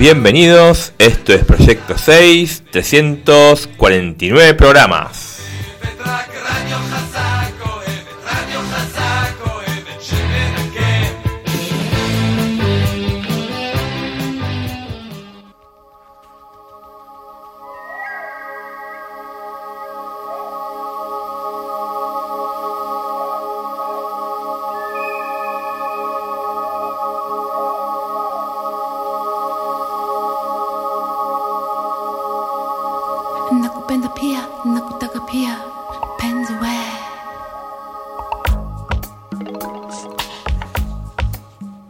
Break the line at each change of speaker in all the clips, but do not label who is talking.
Bienvenidos, esto es Proyecto 6, 349 programas.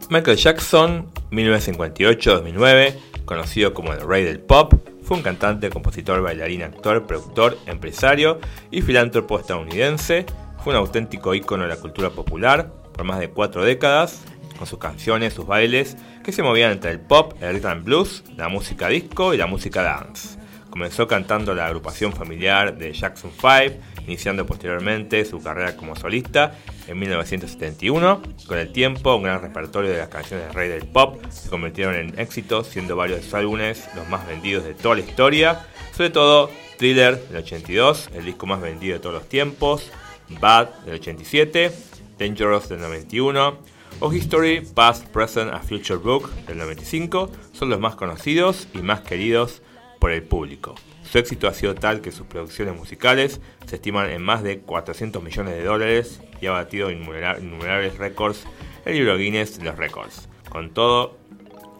Michael Jackson, 1958-2009, conocido como el rey del pop, fue un cantante, compositor, bailarín, actor, productor, empresario y filántropo estadounidense. Fue un auténtico ícono de la cultura popular por más de cuatro décadas, con sus canciones, sus bailes, que se movían entre el pop, el rhythm blues, la música disco y la música dance. Comenzó cantando la agrupación familiar de Jackson 5, iniciando posteriormente su carrera como solista en 1971. Con el tiempo, un gran repertorio de las canciones de rey del pop se convirtieron en éxitos, siendo varios de sus álbumes los más vendidos de toda la historia, sobre todo Thriller del 82, el disco más vendido de todos los tiempos, Bad del 87, Dangerous del 91, o History, Past, Present and Future Book del 95, son los más conocidos y más queridos por el público. Su éxito ha sido tal que sus producciones musicales se estiman en más de 400 millones de dólares y ha batido innumerables récords el libro Guinness de los récords. Con todo,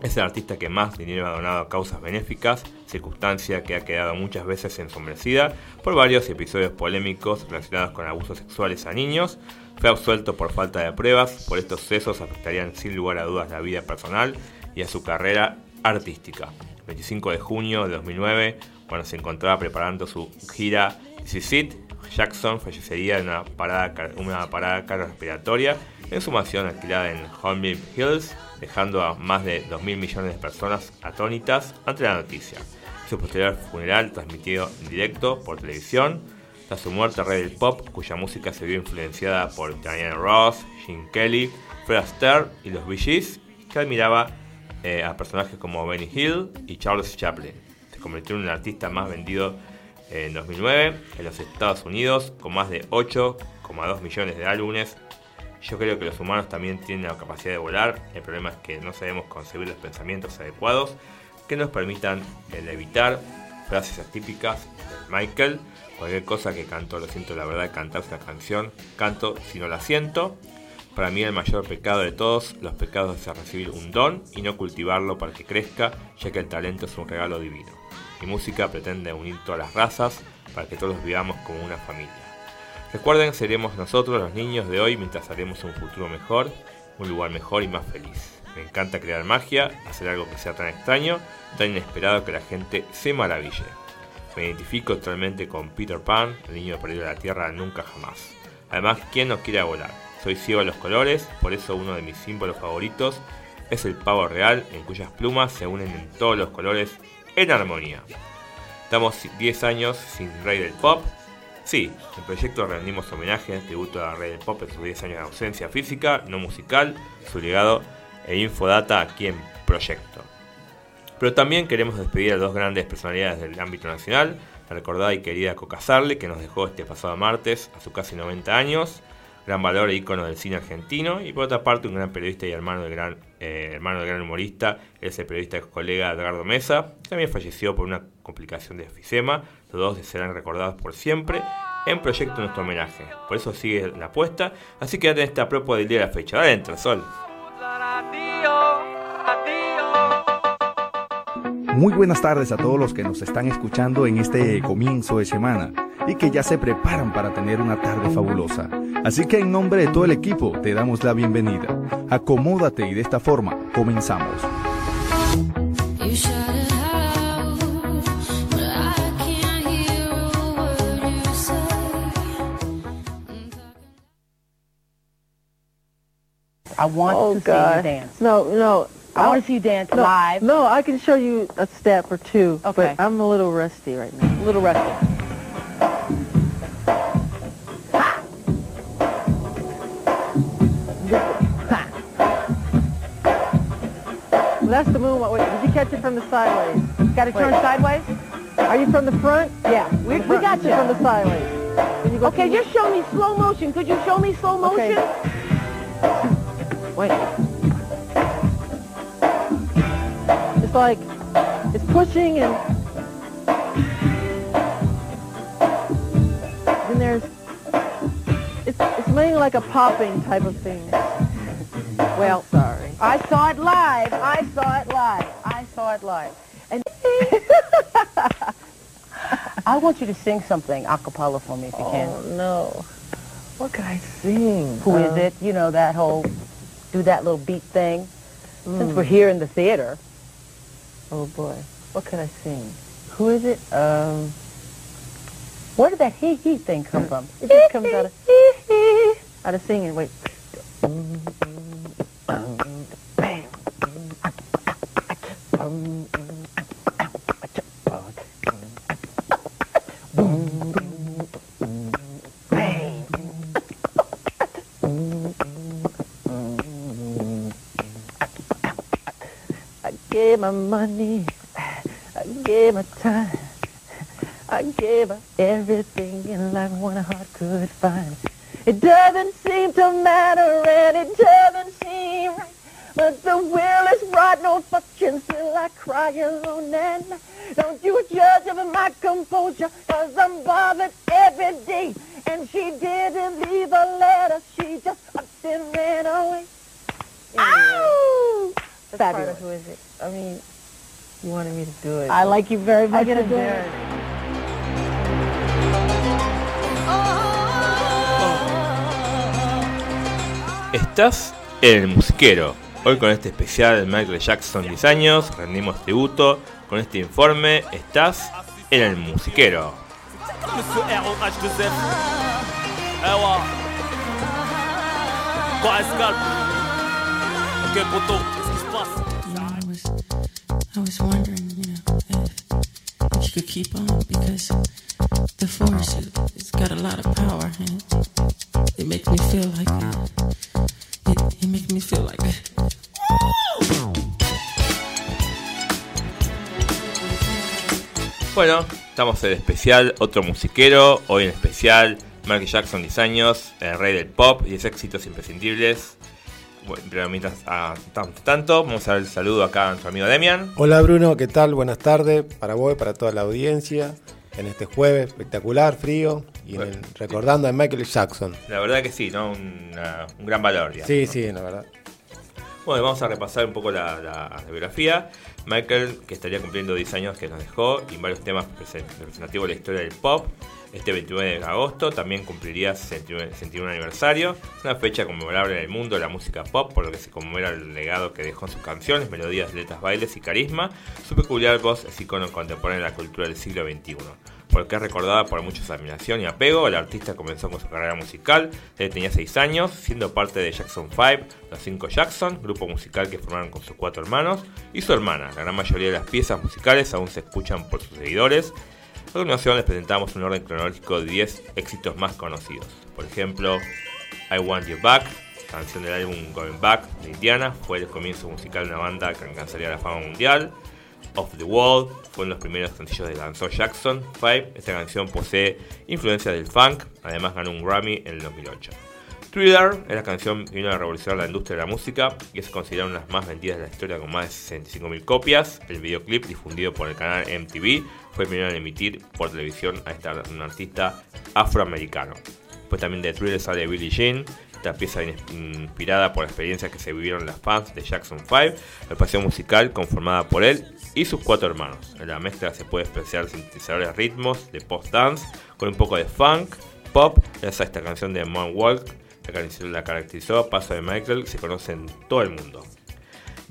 es el artista que más dinero ha donado a causas benéficas, circunstancia que ha quedado muchas veces ensombrecida por varios episodios polémicos relacionados con abusos sexuales a niños. Fue absuelto por falta de pruebas, por estos sucesos afectarían sin lugar a dudas la vida personal y a su carrera artística. 25 de junio de 2009, cuando se encontraba preparando su gira This Jackson fallecería en una parada, una parada cardiorrespiratoria en su mansión alquilada en Holmby Hills, dejando a más de 2.000 millones de personas atónitas ante la noticia. Su posterior funeral transmitido en directo por televisión. Tras su muerte, rey del pop, cuya música se vio influenciada por Diana Ross, Gene Kelly, Fred Astaire y los Bee que admiraba eh, a personajes como Benny Hill y Charles Chaplin. Se convirtió en un artista más vendido en 2009 en los Estados Unidos con más de 8,2 millones de álbumes. Yo creo que los humanos también tienen la capacidad de volar, el problema es que no sabemos concebir los pensamientos adecuados que nos permitan evitar frases atípicas de Michael, cualquier cosa que canto, lo siento la verdad, cantar una canción, canto si no la siento, para mí el mayor pecado de todos los pecados es recibir un don y no cultivarlo para que crezca, ya que el talento es un regalo divino. Mi música pretende unir todas las razas para que todos vivamos como una familia. Recuerden, seremos nosotros los niños de hoy mientras haremos un futuro mejor, un lugar mejor y más feliz. Me encanta crear magia, hacer algo que sea tan extraño, tan inesperado que la gente se maraville. Me identifico totalmente con Peter Pan, el niño perdido de la Tierra nunca jamás. Además, ¿quién no quiere volar? Soy ciego a los colores, por eso uno de mis símbolos favoritos es el pavo real, en cuyas plumas se unen en todos los colores en armonía. Estamos 10 años sin Rey del Pop. Sí, el proyecto rendimos homenaje en tributo a Rey del Pop en sus 10 años de ausencia física, no musical, su legado e infodata aquí en Proyecto. Pero también queremos despedir a dos grandes personalidades del ámbito nacional, la recordada y querida Coca Sarle, que nos dejó este pasado martes a sus casi 90 años, gran valor e ícono del cine argentino, y por otra parte un gran periodista y hermano del gran, eh, hermano del gran humorista, ese periodista y colega Edgardo Mesa, también falleció por una complicación de efisema, los dos serán recordados por siempre en proyecto nuestro homenaje, por eso sigue la apuesta, así que ya tenés esta propuesta del día de la fecha, adentro, Sol.
Muy buenas tardes a todos los que nos están escuchando en este comienzo de semana y que ya se preparan para tener una tarde fabulosa. Así que en nombre de todo el equipo te damos la bienvenida. Acomódate y de esta forma comenzamos.
I want
Oh,
to
God.
see you dance.
No, no.
I want to see you dance
no,
live.
No, I can show you a step or two,
Okay.
but I'm a little rusty right now.
A little rusty.
Well, that's the moonwalk. Wait, did you catch it from the sideways?
Got to turn sideways?
Are you from the front?
Yeah, we, we got you.
From the sideways. You go
Okay, just show me slow motion. Could you show me slow motion?
Okay. Wait. It's like it's pushing and then there's it's it's mainly like a popping type of thing.
Well,
sorry.
I saw it live. I saw it live. I saw it live. And I want you to sing something a cappella for me if you can.
Oh no. What could I sing?
Who is
Uh,
it? You know, that whole, do that little beat thing. Since we're here in the theater,
Oh boy. What could I sing?
who is it? Um, where did that hee hee thing come from?
It just comes out of out of singing. Wait. I gave my money, I gave my time, I gave everything in life one heart could find. It doesn't seem to matter and it doesn't seem right. But the will is right, no fucking still I cry alone And. Don't you judge of my composure, cause I'm bothered every day. And she didn't leave a letter, she just up and ran away. Ow! That's part of
Fabulous.
who is it? I mean, you wanted me to do it.
I like you very much.
I get
and
do
very-
it.
Estás en el musiquero. Hoy con este especial de Michael Jackson 10 años, rendimos tributo. Con este informe, estás en el musiquero.
If, you keep on because the force it, it's got a lot of power and it, makes me feel like it, it makes me feel like
Bueno, estamos en especial, otro musiquero. Hoy en especial, Michael Jackson 10 años, el rey del pop y 10 éxitos imprescindibles. Bueno, pero mientras ah, tanto, tanto, vamos a dar el saludo acá a nuestro amigo Demian.
Hola Bruno, ¿qué tal? Buenas tardes para vos y para toda la audiencia en este jueves espectacular, frío y en el- recordando a Michael Jackson.
La verdad que sí, ¿no? Una- un gran valor. digamos,
Sí,
¿no?
sí, la verdad.
Bueno, vamos a repasar un poco la, la- la biografía. Michael, que estaría cumpliendo 10 años que nos dejó y varios temas presen- representativos de la historia del pop. Este 29 de agosto también cumpliría 61 61 aniversario. Una fecha conmemorable en el mundo de la música pop, por lo que se conmemora el legado que dejó en sus canciones, melodías, letras, bailes y carisma. Su peculiar voz es icono contemporáneo de la cultura del siglo XXI. Porque es recordada por muchos admiración y apego, el artista comenzó con su carrera musical desde tenía 6 años, siendo parte de Jackson 5, los 5 Jackson, grupo musical que formaron con sus cuatro hermanos, y su hermana. La gran mayoría de las piezas musicales aún se escuchan por sus seguidores. A continuación les presentamos un orden cronológico de 10 éxitos más conocidos. Por ejemplo, I Want You Back, canción del álbum Going Back de Indiana, fue el comienzo musical de una banda que alcanzaría la fama mundial. of the World fue uno de los primeros sencillos de lanzó Jackson 5. Esta canción posee influencia del funk, además ganó un Grammy en el 2008. Thriller es la canción que vino a revolucionar la industria de la música y es considerada una de las más vendidas de la historia con más de 65.000 copias. El videoclip difundido por el canal MTV fue el primero en emitir por televisión a esta, un artista afroamericano. Pues también de Thriller sale Billie Jean, esta pieza inspirada por experiencias que se vivieron las fans de Jackson 5, la pasión musical conformada por él y sus cuatro hermanos. En la mezcla se puede apreciar sintetizadores ritmos de post-dance con un poco de funk, pop, esa esta canción de Mon Walk la caracterizó Paso de Michael, se conoce en todo el mundo.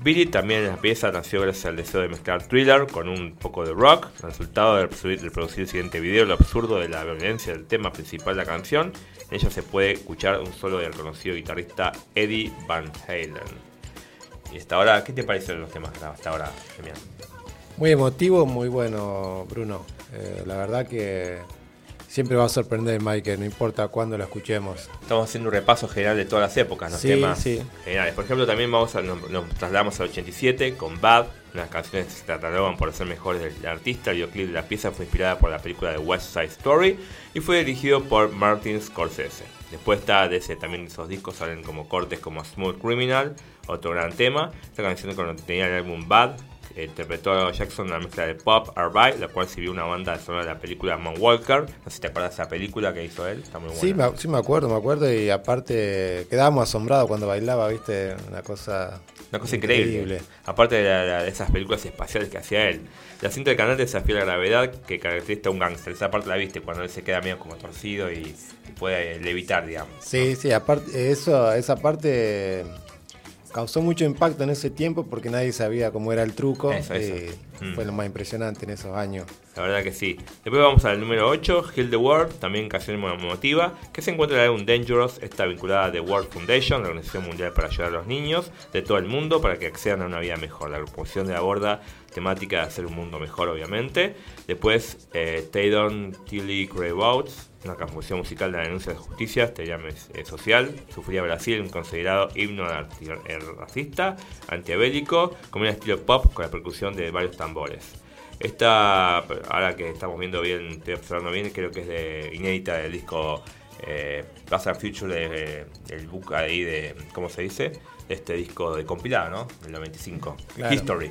Billy también en la pieza nació gracias al deseo de mezclar thriller con un poco de rock. El resultado de producir el siguiente video, lo absurdo de la violencia del tema principal de la canción. En ella se puede escuchar un solo del conocido guitarrista Eddie Van Halen. Y hasta ahora, ¿qué te parecen los temas hasta ahora, Genial.
Muy emotivo, muy bueno, Bruno. Eh, la verdad que Siempre va a sorprender Michael, no importa cuándo lo escuchemos.
Estamos haciendo un repaso general de todas las épocas, los
sí,
temas
sí.
generales. Por ejemplo, también vamos a, nos, trasladamos al 87 con Bad, unas canciones que se catalogan por ser mejores del artista. El videoclip de la pieza fue inspirada por la película de West Side Story y fue dirigido por Martin Scorsese. Después está de ese, también esos discos salen como cortes como Smooth Criminal, otro gran tema. Esta canción tenía el álbum Bad, interpretó Jackson la mezcla de pop Arby, la cual sirvió una banda sonora de la película Man Walker. No sé si te acuerdas de esa película que hizo él, está muy buena.
Sí me, sí, me acuerdo, me acuerdo y aparte quedábamos asombrados cuando bailaba, viste, una cosa...
Una cosa increíble. Aparte de, esas películas espaciales que hacía él. La cinta del canal desafía la gravedad que caracteriza a un gángster. Esa parte la viste cuando él se queda medio como torcido y, puede levitar, digamos.
Sí, sí, aparte, eso, esa parte causó mucho impacto en ese tiempo porque nadie sabía cómo era el truco. Eh, mm. Fue lo más impresionante en esos años.
La verdad que sí. Después vamos al número 8, Heal the World, también canción emotiva, que se encuentra en el álbum Dangerous, está vinculada a The World Foundation, la Organización Mundial para ayudar a los niños de todo el mundo para que accedan a una vida mejor. La agrupación de aborda temática de hacer un mundo mejor, obviamente. Después, eh, Taydon Tilly Greyboats, una canción musical de la denuncia de justicia, este llame eh, social. Sufría Brasil un considerado himno eh, racista, antiabélico, con un estilo pop con la percusión de varios tambores. Esta, ahora que estamos viendo bien, estoy observando bien, creo que es de inédita del disco eh, Future de, del book ahí de, ¿cómo se dice? Este disco de compilado, ¿no? Del 95. History.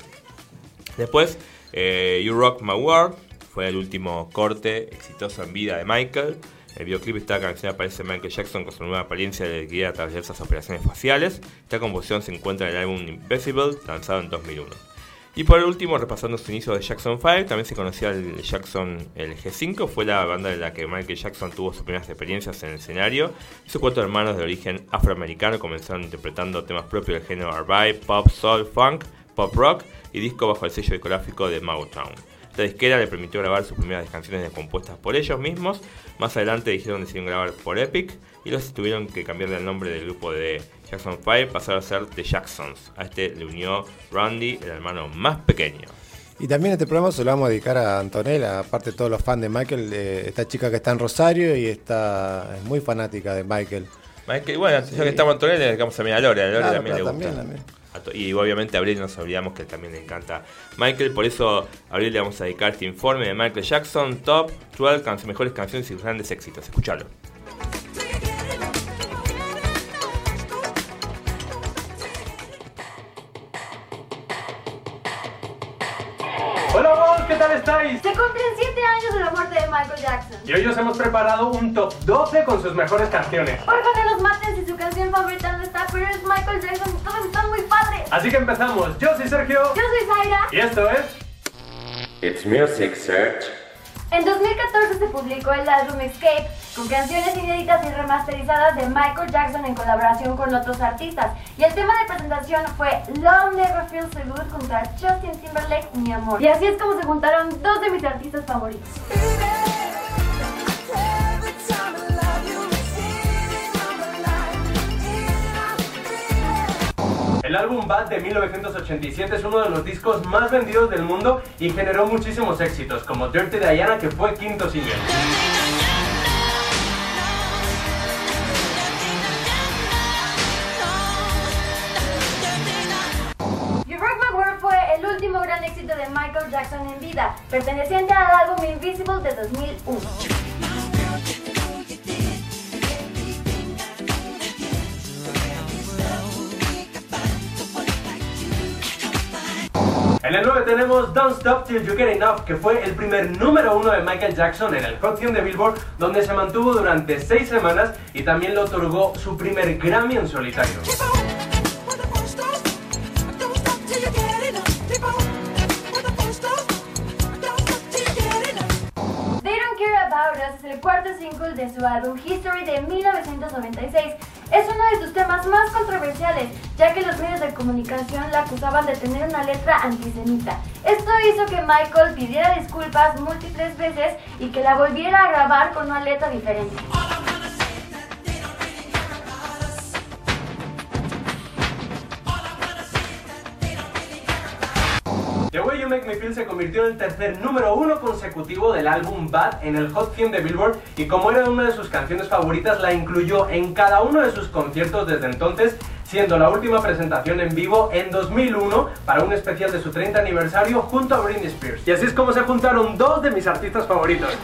Después, eh, You Rock My World fue el último corte exitoso en vida de Michael. El videoclip esta canción aparece Michael Jackson con su nueva apariencia de guía a través de esas operaciones faciales. Esta composición se encuentra en el álbum Invisible, lanzado en 2001. Y por último, repasando su inicio de Jackson 5, también se conocía el Jackson el G5, fue la banda en la que Michael Jackson tuvo sus primeras experiencias en el escenario. Sus cuatro hermanos de origen afroamericano comenzaron interpretando temas propios del género R&B, pop, soul, funk, pop rock y disco bajo el sello discográfico de Motown. Esta disquera le permitió grabar sus primeras canciones compuestas por ellos mismos. Más adelante dijeron decidieron grabar por Epic y los tuvieron que cambiarle el nombre del grupo de Jackson 5, pasaron a ser The Jacksons. A este le unió Randy, el hermano más pequeño.
Y también este programa se lo vamos a dedicar a Antonella, aparte de todos los fans de Michael, esta chica que está en Rosario y está es muy fanática de Michael.
Michael, bueno, ya que estamos Antonella, le dedicamos también a Lore, a Lore también le gusta. También, y obviamente a Abril nos olvidamos que también le encanta Michael, por eso a Abril le vamos a dedicar este informe de Michael Jackson, Top 12 mejores canciones y grandes éxitos. Escuchalo.
¿Qué tal estáis?
Se cumplen 7 años de la muerte de Michael Jackson.
Y hoy os hemos preparado un top 12 con sus mejores canciones.
Por favor, no nos maten si su canción favorita no está, pero es Michael Jackson y todos están muy padres.
Así que empezamos. Yo soy Sergio.
Yo soy Zaira.
Y esto es...
It's Music Search.
En 2014 se publicó el álbum Escape, con canciones inéditas y remasterizadas de Michael Jackson en colaboración con otros artistas. Y el tema de presentación fue Love Never Feels So Good junto a Justin Timberlake, Mi Amor. Y así es como se juntaron dos de mis artistas favoritos.
El álbum Bad de 1987 es uno de los discos más vendidos del mundo y generó muchísimos éxitos, como Dirty Diana, que fue quinto single.
Último gran éxito de Michael Jackson en vida, perteneciente al álbum Invisible de 2001.
En el 9 tenemos Don't Stop Till You Get Enough, que fue el primer número uno de Michael Jackson en el Hot 100 de Billboard, donde se mantuvo durante 6 semanas y también le otorgó su primer Grammy en solitario.
They Don't Care About Us es el cuarto single de su álbum History de 1996. Es uno de sus temas más controversiales, ya que los medios de comunicación la acusaban de tener una letra antisemita. Esto hizo que Michael pidiera disculpas múltiples veces y que la volviera a grabar con una letra diferente.
You Make Me Feel se convirtió en el tercer número uno consecutivo del álbum Bad en el Hot 100 de Billboard y como era una de sus canciones favoritas la incluyó en cada uno de sus conciertos desde entonces, siendo la última presentación en vivo en 2001 para un especial de su 30 aniversario junto a Britney Spears. Y así es como se juntaron dos de mis artistas favoritos.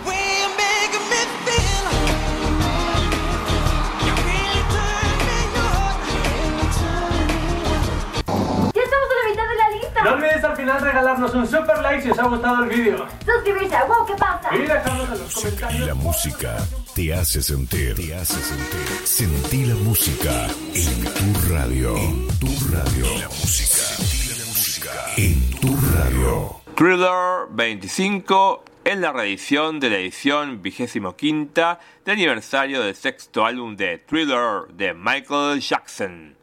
Final regalarnos un super like si os ha gustado el vídeo.
Suscribirse a Wow, ¿qué pasa?
Y dejarnos en los comentarios.
La música te hace sentir. Te hace sentir. Sentí la música en tu radio. En tu radio. La música. Sentí la música en tu radio.
Thriller 25 es la reedición de la edición 25 del aniversario del sexto álbum de Thriller de Michael Jackson.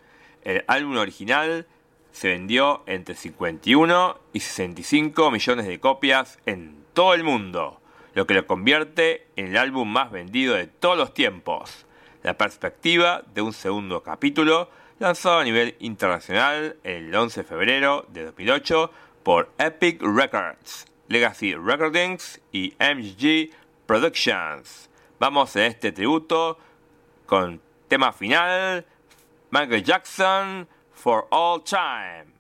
El álbum original se vendió entre 51 y 65 millones de copias en todo el mundo, lo que lo convierte en el álbum más vendido de todos los tiempos. La perspectiva de un segundo capítulo lanzado a nivel internacional el 11 de febrero de 2008 por Epic Records, Legacy Recordings y MG Productions. Vamos en este tributo con tema final Michael Jackson for all time.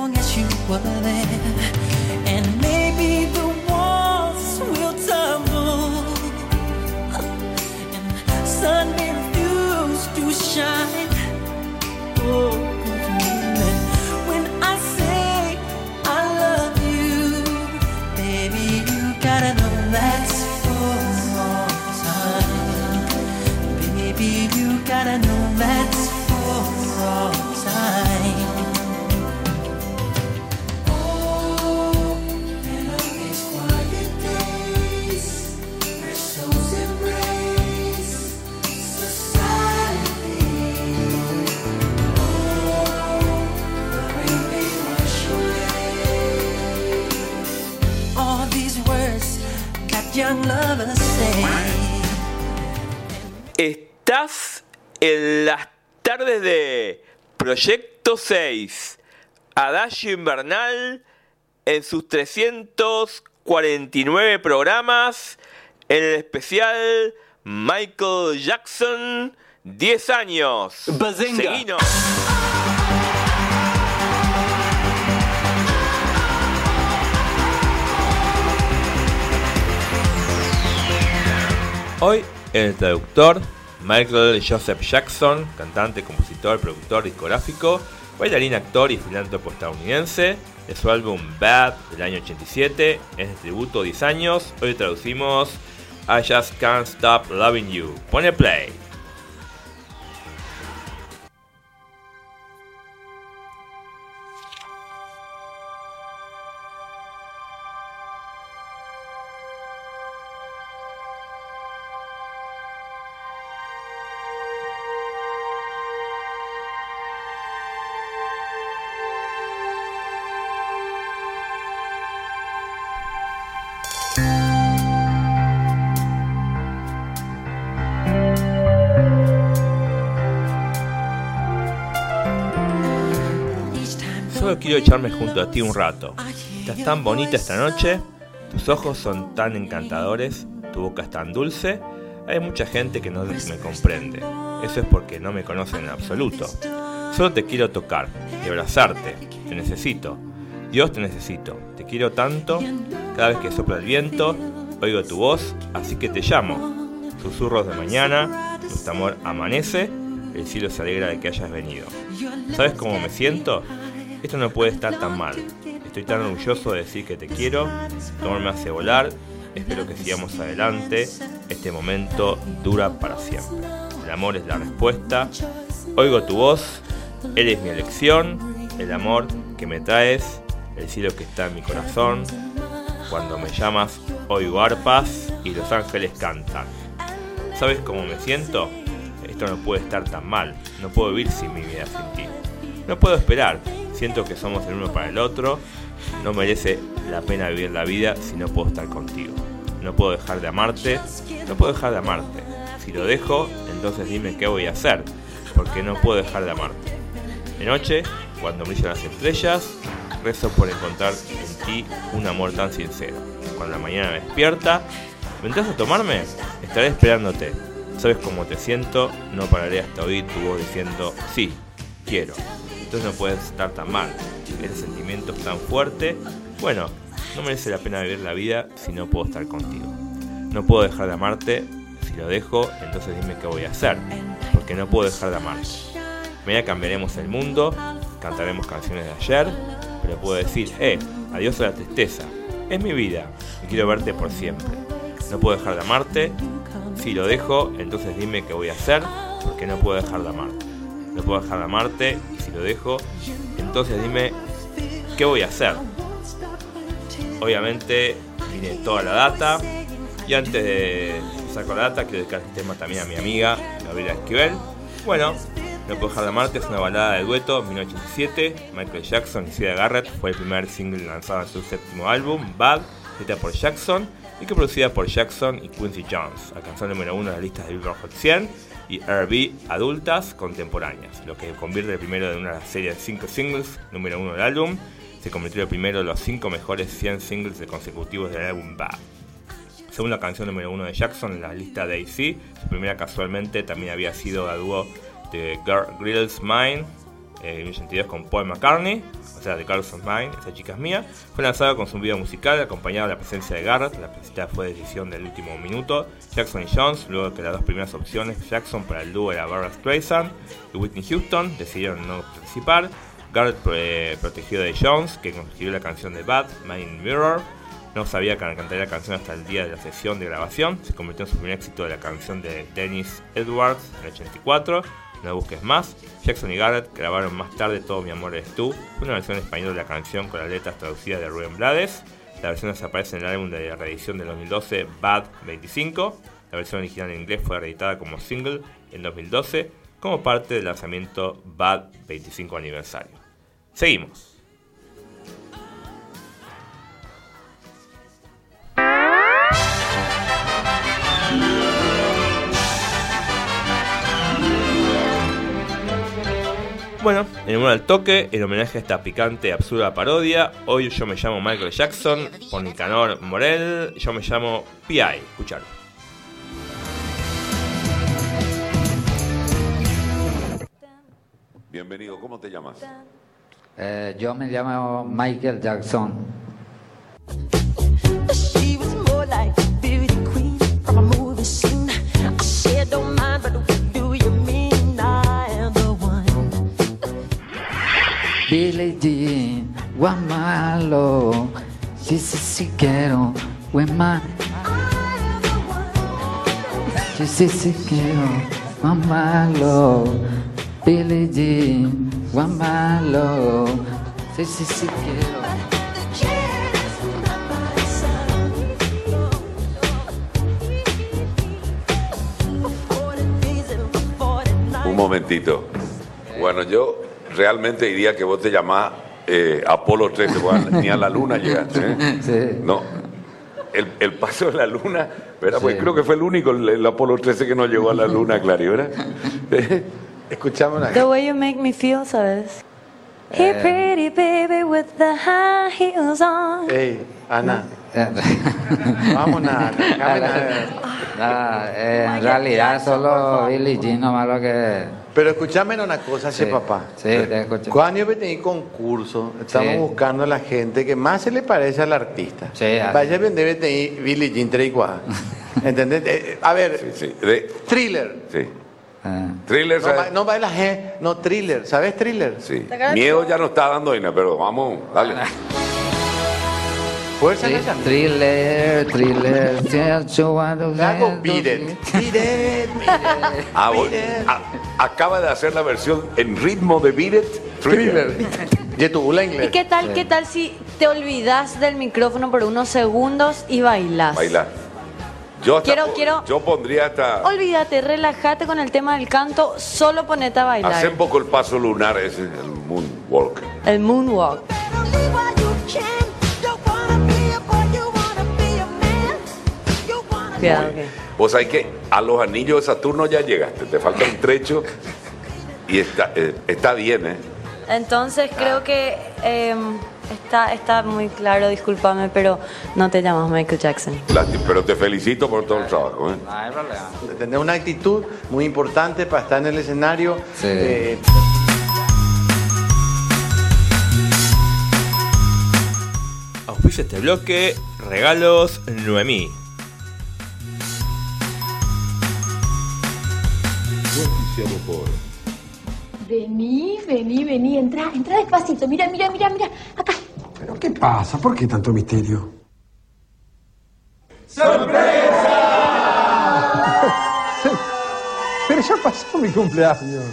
Long as you were there. And maybe the walls will tumble, and sun may refuse to shine. Oh, when I say I love you, baby, you gotta know that's for all time. Baby, you gotta know that's for all time.
Estás en las tardes de Proyecto 6, Adagio Invernal, en sus 349 programas, en el especial Michael Jackson, 10 años. Bazinga. Seguinos. Hoy el traductor, Michael Joseph Jackson, cantante, compositor, productor discográfico, bailarín, actor y filántropo estadounidense, de su álbum Bad del año 87, en el tributo 10 años, hoy traducimos I Just Can't Stop Loving You. Pone play. Quiero echarme junto a ti un rato. Estás tan bonita esta noche, tus ojos son tan encantadores, tu boca es tan dulce. Hay mucha gente que no me comprende. Eso es porque no me conocen en absoluto. Solo te quiero tocar y abrazarte. Te necesito. Dios te necesito. Te quiero tanto. Cada vez que sopla el viento, oigo tu voz, así que te llamo. Susurros de mañana, nuestro amor amanece, el cielo se alegra de que hayas venido. ¿Sabes cómo me siento? Esto no puede estar tan mal. Estoy tan orgulloso de decir que te quiero. Tu amor me hace volar. Espero que sigamos adelante. Este momento dura para siempre. El amor es la respuesta. Oigo tu voz. Eres mi elección. El amor que me traes. El cielo que está en mi corazón. Cuando me llamas, oigo arpas y los ángeles cantan. ¿Sabes cómo me siento? Esto no puede estar tan mal. No puedo vivir sin mi vida sin ti. No puedo esperar siento que somos el uno para el otro, no merece la pena vivir la vida si no puedo estar contigo. No puedo dejar de amarte, no puedo dejar de amarte. Si lo dejo, entonces dime qué voy a hacer, porque no puedo dejar de amarte. De noche, cuando brillan las estrellas, rezo por encontrar en ti un amor tan sincero. Cuando la mañana me despierta, ¿vendrás a tomarme? Estaré esperándote. Sabes cómo te siento, no pararé hasta oír tu voz diciendo, sí, quiero entonces no puedes estar tan mal. Ese sentimiento es tan fuerte. Bueno, no merece la pena vivir la vida si no puedo estar contigo. No puedo dejar de amarte. Si lo dejo, entonces dime qué voy a hacer. Porque no puedo dejar de amarte. Mañana cambiaremos el mundo, cantaremos canciones de ayer, pero puedo decir, eh, adiós a la tristeza. Es mi vida y quiero verte por siempre. No puedo dejar de amarte. Si lo dejo, entonces dime qué voy a hacer, porque no puedo dejar de amarte. No puedo dejar de amarte lo dejo. Entonces dime, ¿qué voy a hacer? Obviamente viene toda la data. Y antes de sacar la data, quiero dedicar este tema también a mi amiga Gabriela Esquivel. Bueno, No puedo dejar de amarte es una balada de dueto, 1987. Michael Jackson y Cia Garrett fue el primer single lanzado en su séptimo álbum, Bad, escrita por Jackson y que producida por Jackson y Quincy Jones, alcanzó el número uno de las listas de Billboard Hot 100 y R&B adultas contemporáneas, lo que convierte el primero de una serie de 5 singles, número uno del álbum, se convirtió en el primero de los 5 mejores 100 singles consecutivos del álbum Bad. Según la canción número uno de Jackson en la lista de AC, su primera casualmente también había sido la dúo de Girls Mine en 1982 con Paul McCartney, o sea, de Carlos Mine, esa chica es mía. Fue lanzado con su video musical acompañado de la presencia de Garrett, la presencia fue decisión del último minuto. Jackson y Jones, luego que las dos primeras opciones, Jackson para el dúo era Barbara Streisand y Whitney Houston, decidieron no participar. Garrett eh, protegido de Jones, que consiguió la canción de Bad, Main Mirror. No sabía que cantaría la canción hasta el día de la sesión de grabación. Se convirtió en su primer éxito de la canción de Dennis Edwards en el 84 no busques más. Jackson y Garrett grabaron más tarde Todo mi amor eres tú, una versión española de la canción con las letras traducidas de Rubén Blades. La versión desaparece en el álbum de reedición del 2012 Bad 25. La versión original en inglés fue reeditada como single en 2012 como parte del lanzamiento Bad 25 aniversario. Seguimos. Bueno, en el al toque, en homenaje a esta picante y absurda parodia, hoy yo me llamo Michael Jackson, por Nicanor Morel, yo me llamo P.I. Escuchar.
Bienvenido, ¿cómo te llamas?
Eh, yo me llamo Michael Jackson. Billie Jean, Juan Malo, si si si quiero, Malo. Si si si quiero, Juan Malo, Billie Jean, Juan Malo, si si si quiero.
Un momentito. Bueno, yo realmente diría que vos te llamás eh, Apolo 13, porque ni a la luna llegaste. ¿eh? No. El, el paso de la luna, ¿verdad? Pues creo que fue el único, el, el Apolo 13 que no llegó a la luna, Clary, ¿verdad?
Escuchamos una
The way you make me feel, ¿sabes? Hey,
Eh.
pretty baby with the high heels on.
Ey, Ana. Vamos, Ana.
Ah, eh, en realidad solo Billie Jean nomás lo que...
Pero escúchame una cosa, che
Sí,
papá.
sí, te escucho.
Cuando yo tenía concurso, estamos
Sí.
buscando a la gente que más se le parece al artista.
Sí.
Vaya a vender tener Billie Jean Treiguá. ¿Entendés? Eh, eh, a ver, thriller.
Sí.
Ah.
Thriller,
No,
¿sabes?
va- no baila G, no thriller. ¿Sabes thriller?
Sí. Miedo ya no está dando, Ina, pero vamos, dale.
Fuerza
Sí,
esa.
thriller, thriller, siento-
beat it. Beat it.
Ah, a- acaba de hacer la versión en ritmo de Beat It, Thriller.
Y tu la
¿Y
inglés.
qué tal, qué tal si te olvidas del micrófono por unos segundos y bailas?
Bailar. Yo, hasta
Quiero-
po-
quiero-
yo pondría hasta...
Olvídate, relájate con el tema del canto, solo ponete a bailar.
Hace un poco el paso lunar, ese, el moonwalk.
El moonwalk. Cuidado,
bien. Vos sabés que a los anillos de Saturno ya llegaste, te falta un trecho y está, eh, está bien, ¿eh?
Entonces creo que eh, está, está muy claro, discúlpame, pero no te llamas Michael Jackson.
Pero te felicito por todo el trabajo, ¿eh?
Hay problema.
Tener una actitud muy importante para estar en el escenario.
Sí.
Eh,
Auspicia este bloque, regalos Noemí.
Auspiciado por
Vení, vení, vení, entra, entra despacito. Mira, mira, mira, mira. Acá.
¿Pero qué pasa? ¿Por qué tanto misterio? Pero ya pasó mi cumpleaños.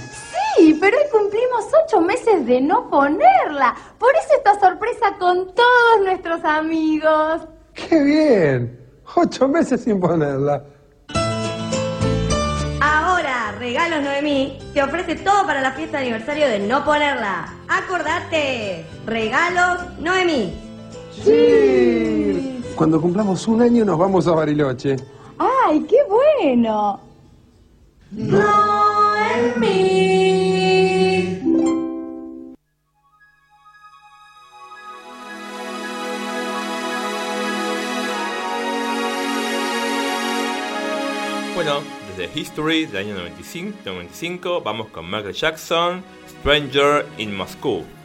Sí, pero hoy cumplimos ocho meses de no ponerla. Por eso esta sorpresa con todos nuestros amigos.
¡Qué bien! Ocho meses sin ponerla.
Regalos Noemí te ofrece todo para la fiesta de aniversario de no ponerla. Acordate, Regalos Noemí.
Sí. Cuando cumplamos un año nos vamos a Bariloche.
¡Ay, qué bueno!
Bueno, History del año 95, 95 vamos con Michael Jackson, Stranger in Moscow.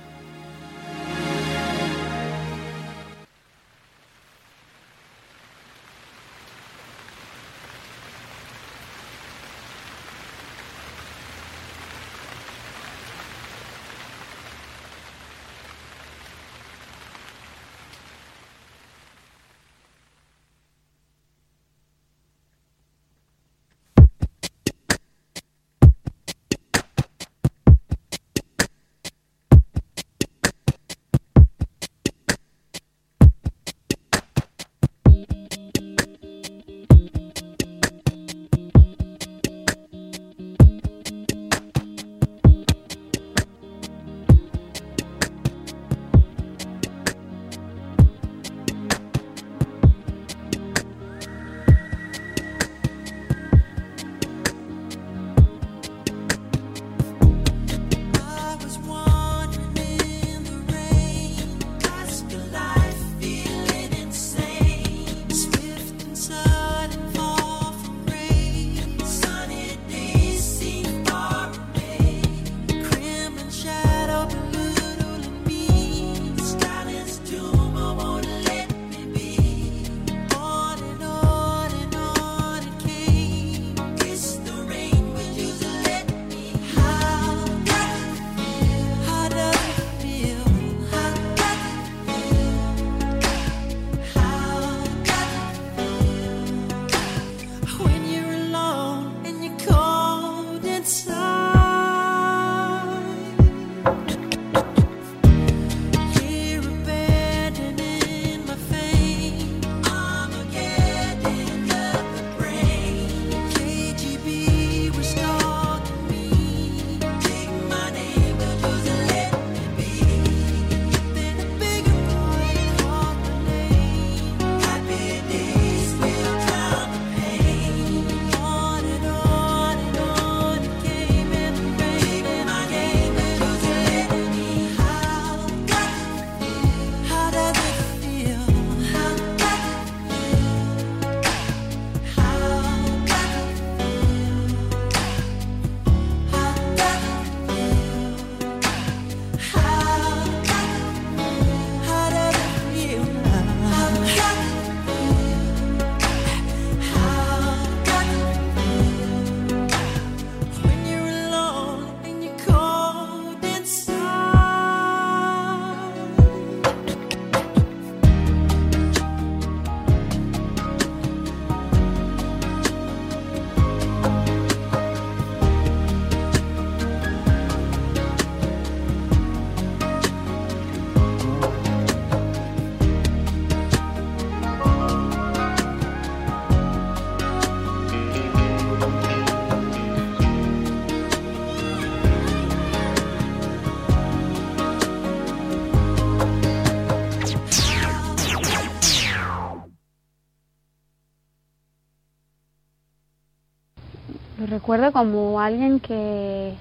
Recuerdo como alguien que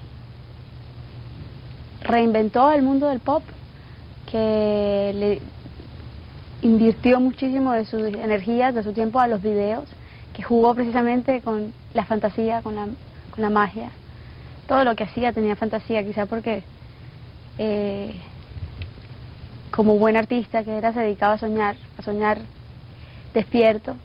reinventó el mundo del pop, que le invirtió muchísimo de sus energías, de su tiempo a los videos, que jugó precisamente con la fantasía, con la, con la magia. Todo lo que hacía tenía fantasía, quizá porque eh, como buen artista que era se dedicaba a soñar, a soñar despierto.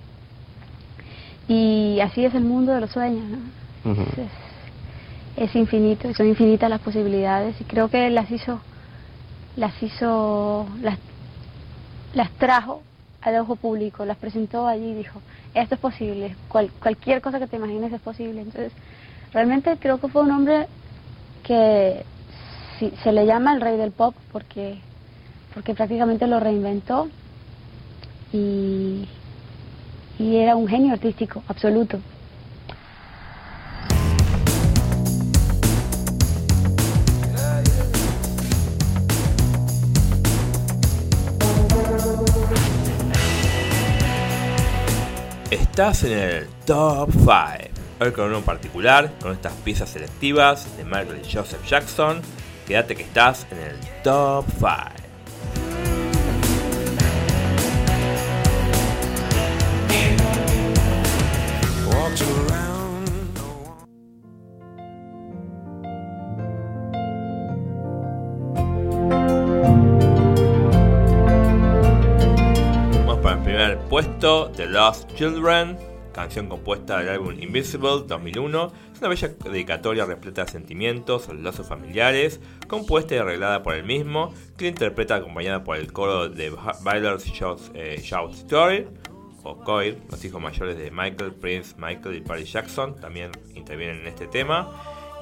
Y así es el mundo de los sueños, ¿no? Es, es, infinito, son infinitas las posibilidades y creo que las hizo, las hizo, las, las trajo al ojo público, las presentó allí y dijo, esto es posible, cualquier cosa que te imagines es posible. Entonces, realmente creo que fue un hombre que se le llama el rey del pop porque, porque prácticamente lo reinventó y, y era un genio artístico absoluto.
Estás en el Top 5. Hoy con uno en particular, con estas piezas selectivas de Michael y Joseph Jackson. Quédate que estás en el Top 5. Vamos The Lost Children, canción compuesta del álbum Invisible 2001. Es una bella dedicatoria repleta de sentimientos, lazos familiares, compuesta y arreglada por él mismo, que interpreta acompañada por el coro de Bailer's Shout, eh, Shout Story, o Coir, los hijos mayores de Michael, Prince, Michael y Paris Jackson, también intervienen en este tema.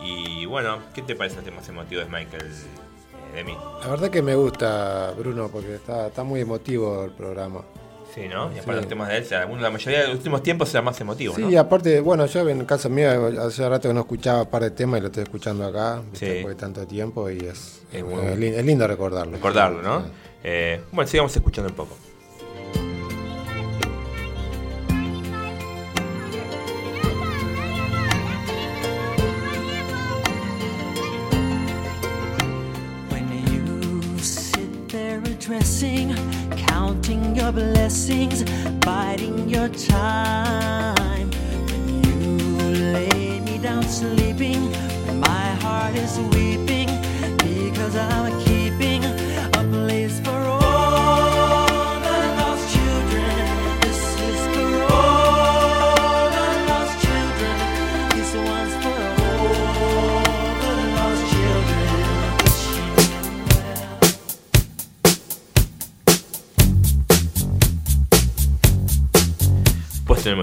Y bueno, ¿qué te parece el tema emotivo de Michael? Eh, de mí?
La verdad que me gusta, Bruno, porque está, está muy emotivo el programa.
Sí, ¿no? Y aparte los temas de él, la mayoría de los últimos tiempos será más emotivo,
sí, y aparte, bueno, yo en el caso mío, hace rato que no escuchaba un par de temas y lo estoy escuchando acá, después de tanto tiempo, y es, es, lindo recordarlo.
Recordarlo, ¿no? Eh, bueno, sigamos escuchando un poco.
Blessings, biding your time. When you lay me down sleeping, my heart is weeping because I'm keeping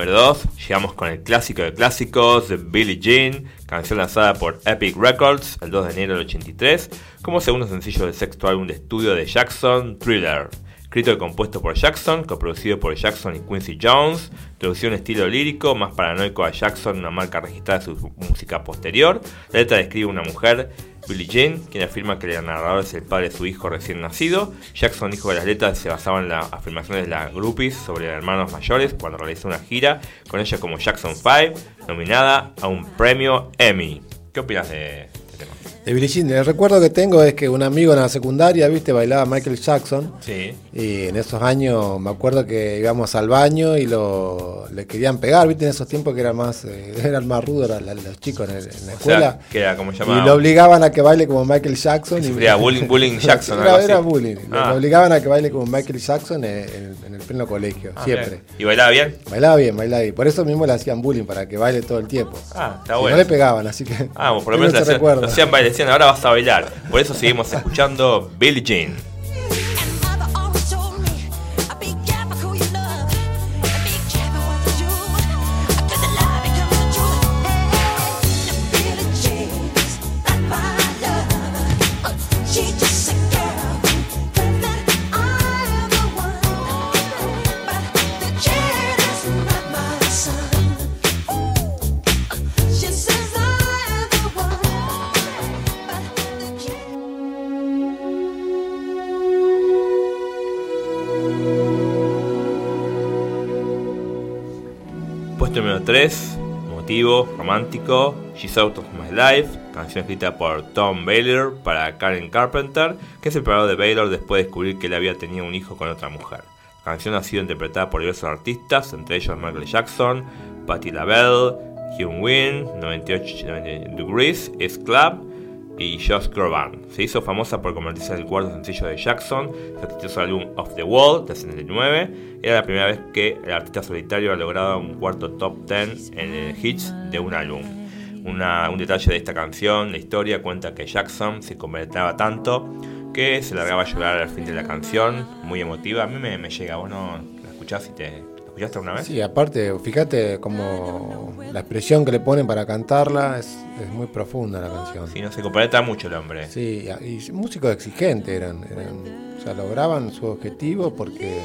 número 2, llegamos con el clásico de clásicos de Billie Jean, canción lanzada por Epic Records el 2 de enero del 83, como segundo sencillo del sexto álbum de estudio de Jackson, Thriller. Escrito y compuesto por Jackson, coproducido por Jackson y Quincy Jones, traducción estilo lírico, más paranoico a Jackson, una marca registrada de su música posterior. La letra describe una mujer, Billie Jean, quien afirma que el narrador es el padre de su hijo recién nacido. Jackson dijo que las letras se basaban en las afirmaciones de las groupies sobre hermanos mayores cuando realizó una gira con ella como Jackson 5, nominada a un premio Emmy. ¿Qué opinas de este tema?
De Billie Jean, el recuerdo que tengo es que un amigo en la secundaria, viste, bailaba Michael Jackson.
Sí.
Y en esos años me acuerdo que íbamos al baño y lo le querían pegar, viste, en esos tiempos que era más, eh, eran más rudos los chicos en, la escuela.
que era como
y lo obligaban a que baile como Michael Jackson. Y,
sufría bullying, bullying Jackson.
era, era bullying. Ah. Lo obligaban a que baile como Michael Jackson en, en el pleno colegio,
Ah,
siempre.
bien. ¿Y bailaba bien?
Bailaba bien, bailaba bien. Por eso mismo le hacían bullying, para que baile todo el tiempo.
Ah, está
Si
bueno.
No le pegaban, así que.
Ah, por lo menos le
ese
hacían, lo hacían bailar, ahora vas a bailar. Por eso seguimos escuchando Billie Jean. Puesto número 3, como emotivo, romántico, She's Out of My Life, canción escrita por Tom Baylor para Karen Carpenter, que es el separado de Baylor después de descubrir que él había tenido un hijo con otra mujer. La canción ha sido interpretada por diversos artistas, entre ellos Michael Jackson, Patti LaBelle, Hyun Win, 98 Degrees, S Club y Josh Groban. Se hizo famosa por convertirse en el cuarto sencillo de Jackson, su exitoso álbum Off the Wall de 79. Era la primera vez que el artista solitario ha logrado un cuarto top 10 en el hits de un álbum. un detalle de esta canción, la historia cuenta que Jackson se convertía tanto que se largaba a llorar al fin de la canción, muy emotiva. A mí me, llega, vos no la escuchás y te, escuchaste una vez?
Sí, aparte, fíjate como la expresión que le ponen para cantarla es, muy profunda la canción.
Sí, no se completa mucho el hombre.
Sí, y músicos exigentes eran, eran, o sea, lograban su objetivo porque...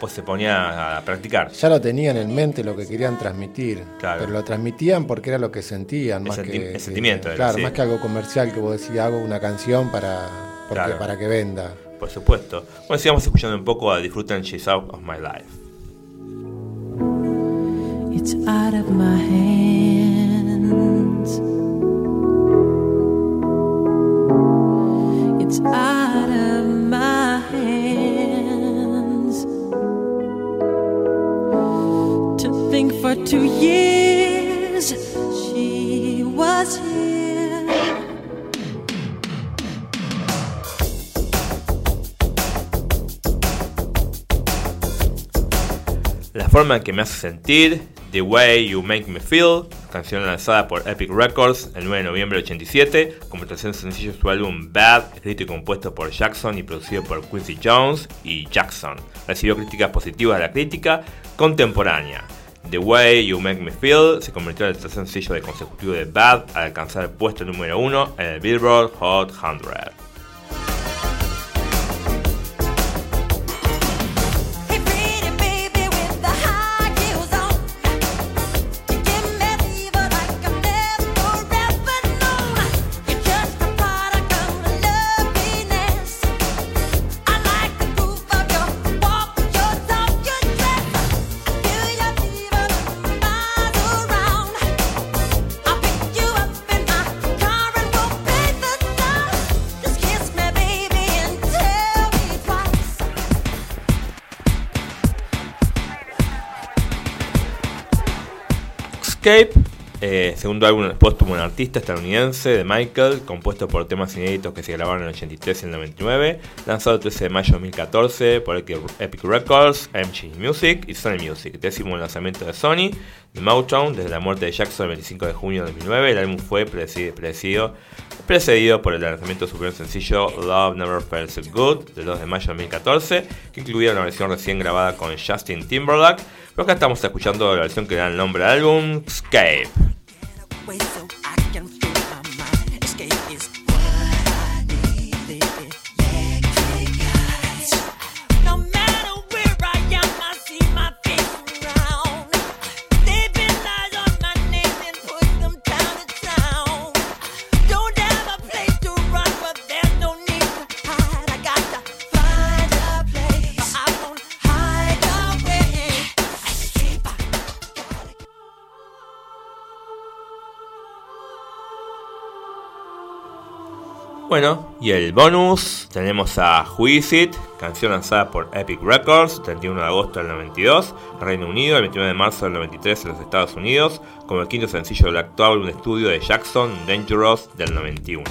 Pues se ponía a practicar.
Ya lo tenían en mente lo que querían transmitir, pero lo transmitían porque era lo que sentían, más que...
El sentimiento.
claro, más que algo comercial que vos decís, hago una canción para, para que venda.
Por supuesto. Bueno, sigamos escuchando un poco a Disfruten She's Out of My Life.
Out of my hands. It's out of my hands. To think for two years she was here.
La forma en que me hace sentir The Way You Make Me Feel, canción lanzada por Epic Records el 9 de noviembre de 87, como tercer sencillo de su álbum Bad, escrito y compuesto por Jackson y producido por Quincy Jones y Jackson. Recibió críticas positivas de la crítica contemporánea. The Way You Make Me Feel se convirtió en el tercer sencillo consecutivo de Bad al alcanzar el puesto número 1 en el Billboard Hot 100. Eh, segundo álbum póstumo un artista estadounidense de Michael, compuesto por temas inéditos que se grabaron en el 83 y el 99, lanzado el 13 de mayo de 2014 por Epic Records, MG Music y Sony Music, décimo lanzamiento de Sony, de Motown, desde la muerte de Jackson el 25 de junio de 2009, el álbum fue precedido, precedido por el lanzamiento de su primer sencillo Love Never Felt So Good, del 2 de mayo de 2014, que incluía una versión recién grabada con Justin Timberlake, pero acá estamos escuchando la versión que da el nombre al álbum, Escape. Bueno, y el bonus tenemos a It, canción lanzada por Epic Records, 31 de agosto del 92, Reino Unido, el 29 de marzo del 93 en los Estados Unidos, como el quinto sencillo del actual un estudio de Jackson, Dangerous, del 91.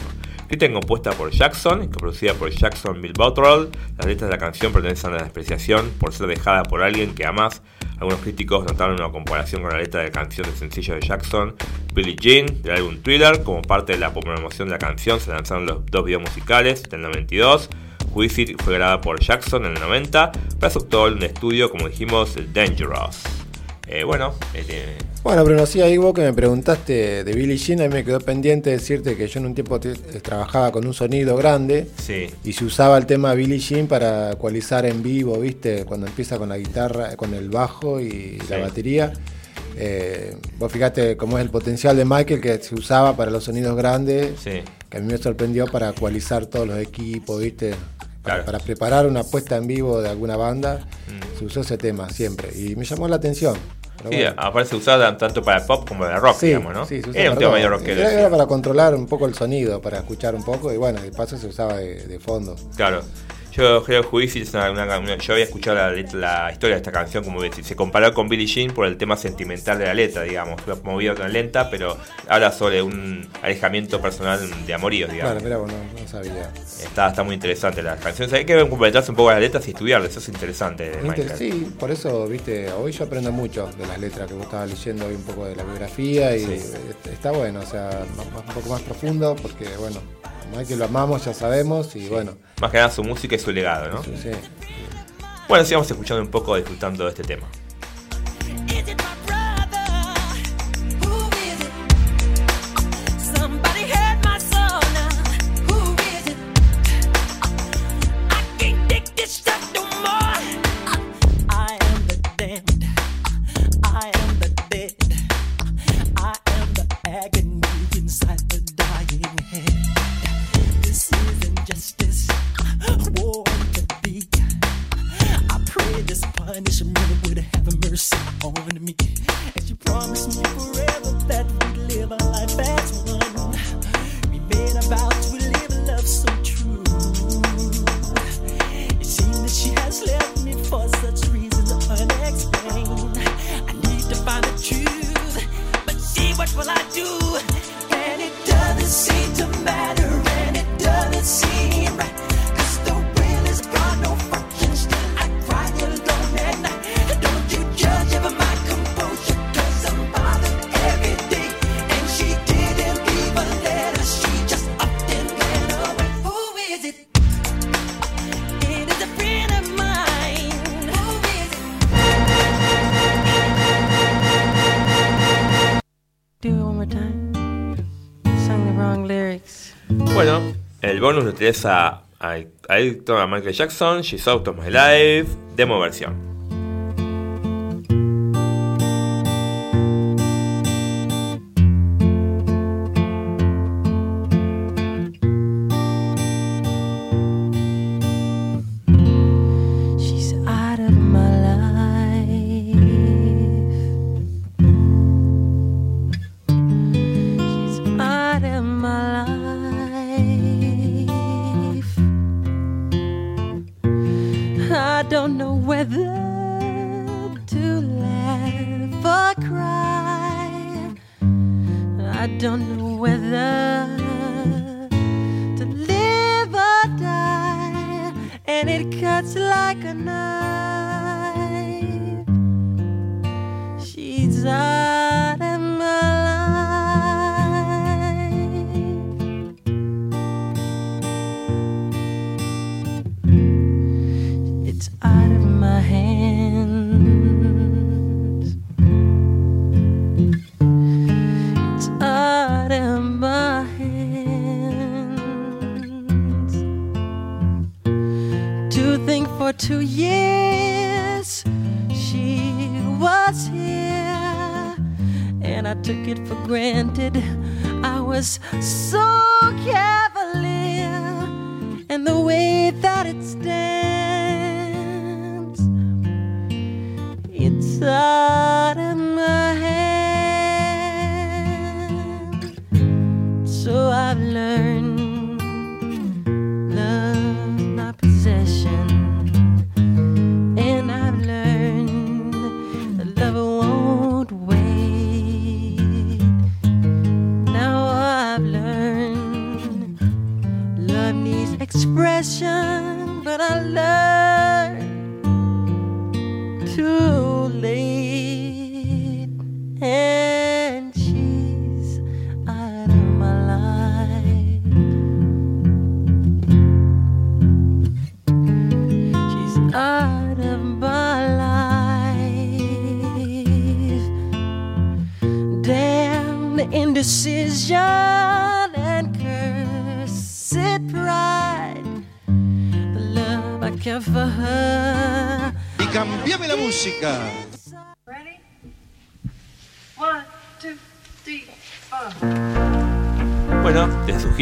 Escrita compuesta por Jackson y producida por Jackson Bill Bottrell, las letras de la canción pertenecen a la despreciación por ser dejada por alguien que amas algunos críticos notaron una comparación con la letra de la canción de sencillo de Jackson, Billie Jean, del álbum Thriller. Como parte de la promoción de la canción se lanzaron los dos videos musicales del 92. Wizard fue grabada por Jackson en el 90, pero aceptó un estudio, como dijimos, Dangerous. Eh, bueno,
eh, bueno, Bruno, sí, ahí vos que me preguntaste de Billie Jean, a mí me quedó pendiente decirte que yo en un tiempo trabajaba con un sonido grande y se usaba el tema Billie Jean para ecualizar en vivo, ¿viste? Cuando empieza con la guitarra, con el bajo y la batería. Eh, vos fíjate cómo es el potencial de Michael que se usaba para los sonidos grandes, que a mí me sorprendió para ecualizar todos los equipos, ¿viste? Para, preparar una puesta en vivo de alguna banda, mm. se usó ese tema siempre y me llamó la atención.
Sí,
bueno.
aparece usada tanto para el pop como para el rock,
Sí,
digamos, ¿no?
sí, se usa
Era un
para
tema medio rockero.
Era, era para controlar un poco el sonido, para escuchar un poco, y bueno, de paso se usaba de, de fondo.
Claro. Yo creo que es una, una- una- yo había escuchado la, letra- la historia de esta canción como que se comparó con Billie Jean por el tema sentimental de la letra, digamos, Fue movida tan lenta, pero habla sobre un alejamiento personal de amoríos, digamos.
Claro, mira, bueno, no sabía.
Está, está muy interesante la canción. Hay que completarse un poco las letras y estudiarlas, eso es interesante Michael.
sí, por eso, viste, hoy yo aprendo mucho de las letras que vos estabas leyendo hoy un poco de la biografía y
Sí.
est- está bueno, o sea, un poco más profundo porque, bueno, Michael lo amamos, ya sabemos y bueno.
Más que nada su música y su legado, ¿no?
Sí.
Bueno, sigamos escuchando un poco, disfrutando de este tema. Bonus lo a, a, a Michael Jackson, She's Out of My Life, demo versión.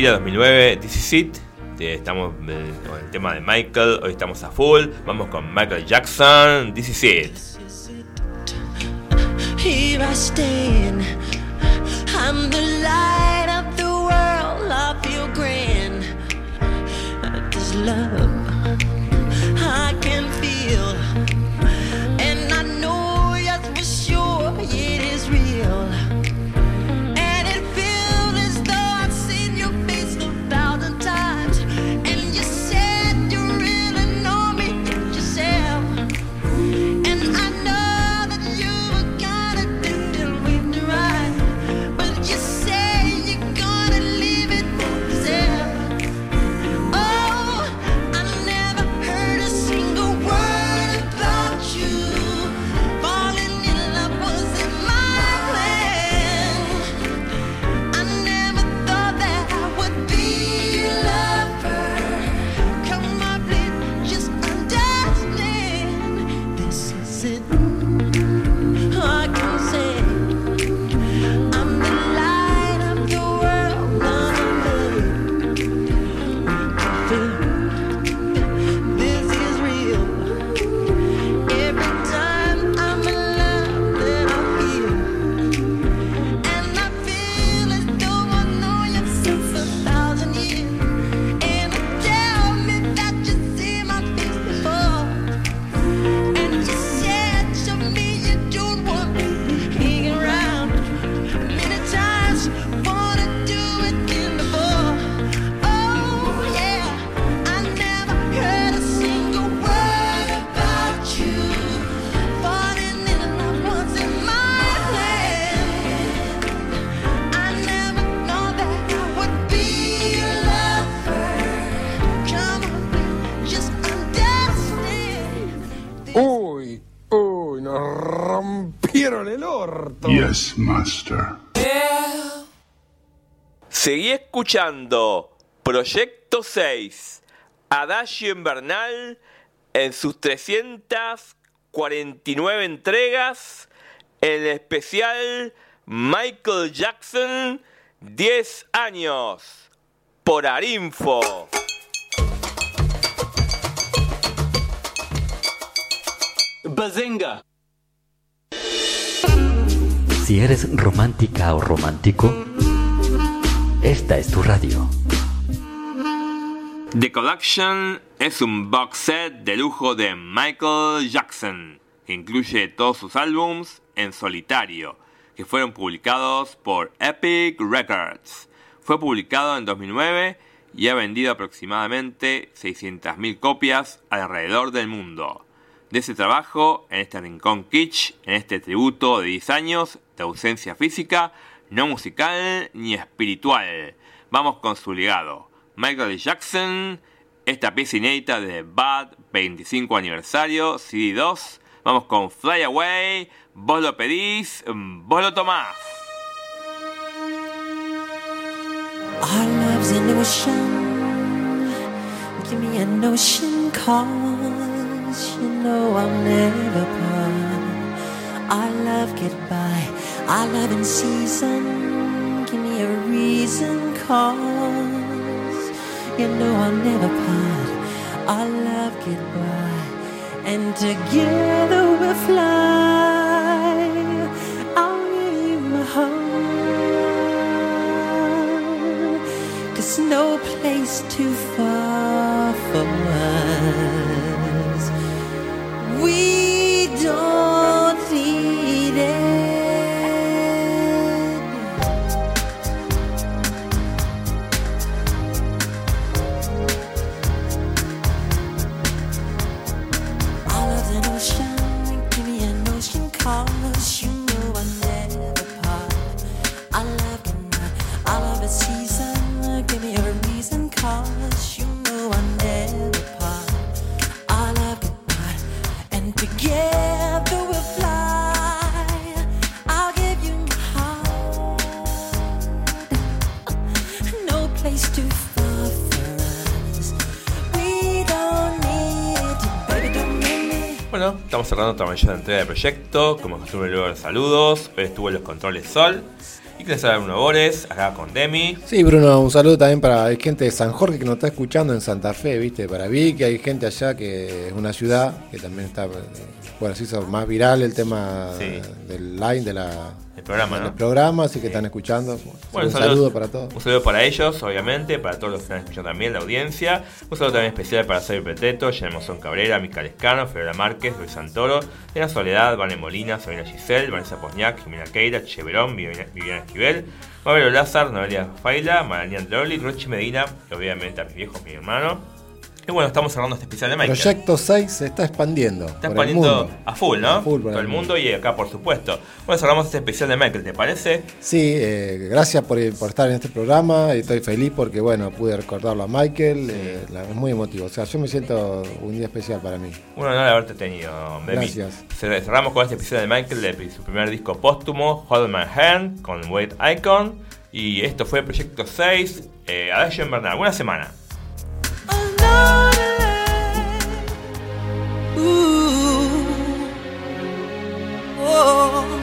Gira 2009, This Is It. eh, Estamos eh, con el tema de Michael, hoy estamos a full. Vamos con Michael Jackson, This Is It. here I stand. I'm the light of the world. I feel grand. This love
master.
Seguí escuchando Proyecto 6, Adagio Invernal, en sus 349 entregas, el especial Michael Jackson 10 años, por Arinfo.
Bazenga.
Si eres romántica o romántico, esta es tu radio.
The Collection es un box set de lujo de Michael Jackson, que incluye todos sus álbums en solitario, que fueron publicados por Epic Records. Fue publicado en 2009 y ha vendido aproximadamente 600.000 copias alrededor del mundo. De ese trabajo, en este rincón kitsch, en este tributo de 10 años ausencia física, no musical ni espiritual. Vamos con su legado. Michael Jackson, esta pieza inédita de Bad 25 aniversario, CD2. Vamos con Fly Away, vos lo pedís, vos lo tomás.
Our love's. Give me an ocean cause you know I'll never our love in season. Give me a reason cause you know I'll never part. Our love goodbye, and together we'll fly. I'll give you my heart. Cause no place too far
cerrando otra mayor entrega de proyecto. Como costumbre, luego los saludos. Hoy estuvo en los controles Sol. Y que les habla Bruno Bores, acá con Demi.
Sí, Bruno, un saludo también para hay gente de San Jorge que nos está escuchando en Santa Fe, ¿viste? Para que hay gente allá que es una ciudad que también está, bueno, se hizo más viral el tema del line de la
el programa,
¿no? El programa, así que están escuchando.
Bueno, un saludo para todos. Un saludo para ellos, obviamente, para todos los que están escuchando también, la audiencia. Un saludo también especial para Sergio Peteto, Son Cabrera, Mica Escano, Fedora Márquez, Luis Santoro, La Soledad, Vane Molina, Sabina Giselle, Vanessa Pozniak, Jimena Keira, Cheverón, Viviana Esquivel, Mabelo Lázaro, Noelia Faila, Maranian Loli, Rochi Medina, y obviamente a mis viejos, mi hermano. Y bueno, estamos cerrando este especial de Michael.
Proyecto 6 se está expandiendo.
Está expandiendo a full, ¿no? A full por, el, mundo. y acá, por supuesto. Bueno, cerramos este especial de Michael, ¿te parece?
Sí, eh, gracias por, estar en este programa. Estoy feliz porque, bueno, pude recordarlo a Michael. Eh, es muy emotivo. O sea, yo me siento un día especial para mí.
Un honor haberte tenido,
Gracias.
Cerramos con este episodio de Michael de su primer disco póstumo, Hold My Hand, con Wait Icon. Y esto fue Proyecto 6. Eh, en Bernard. Buena semana.
Take my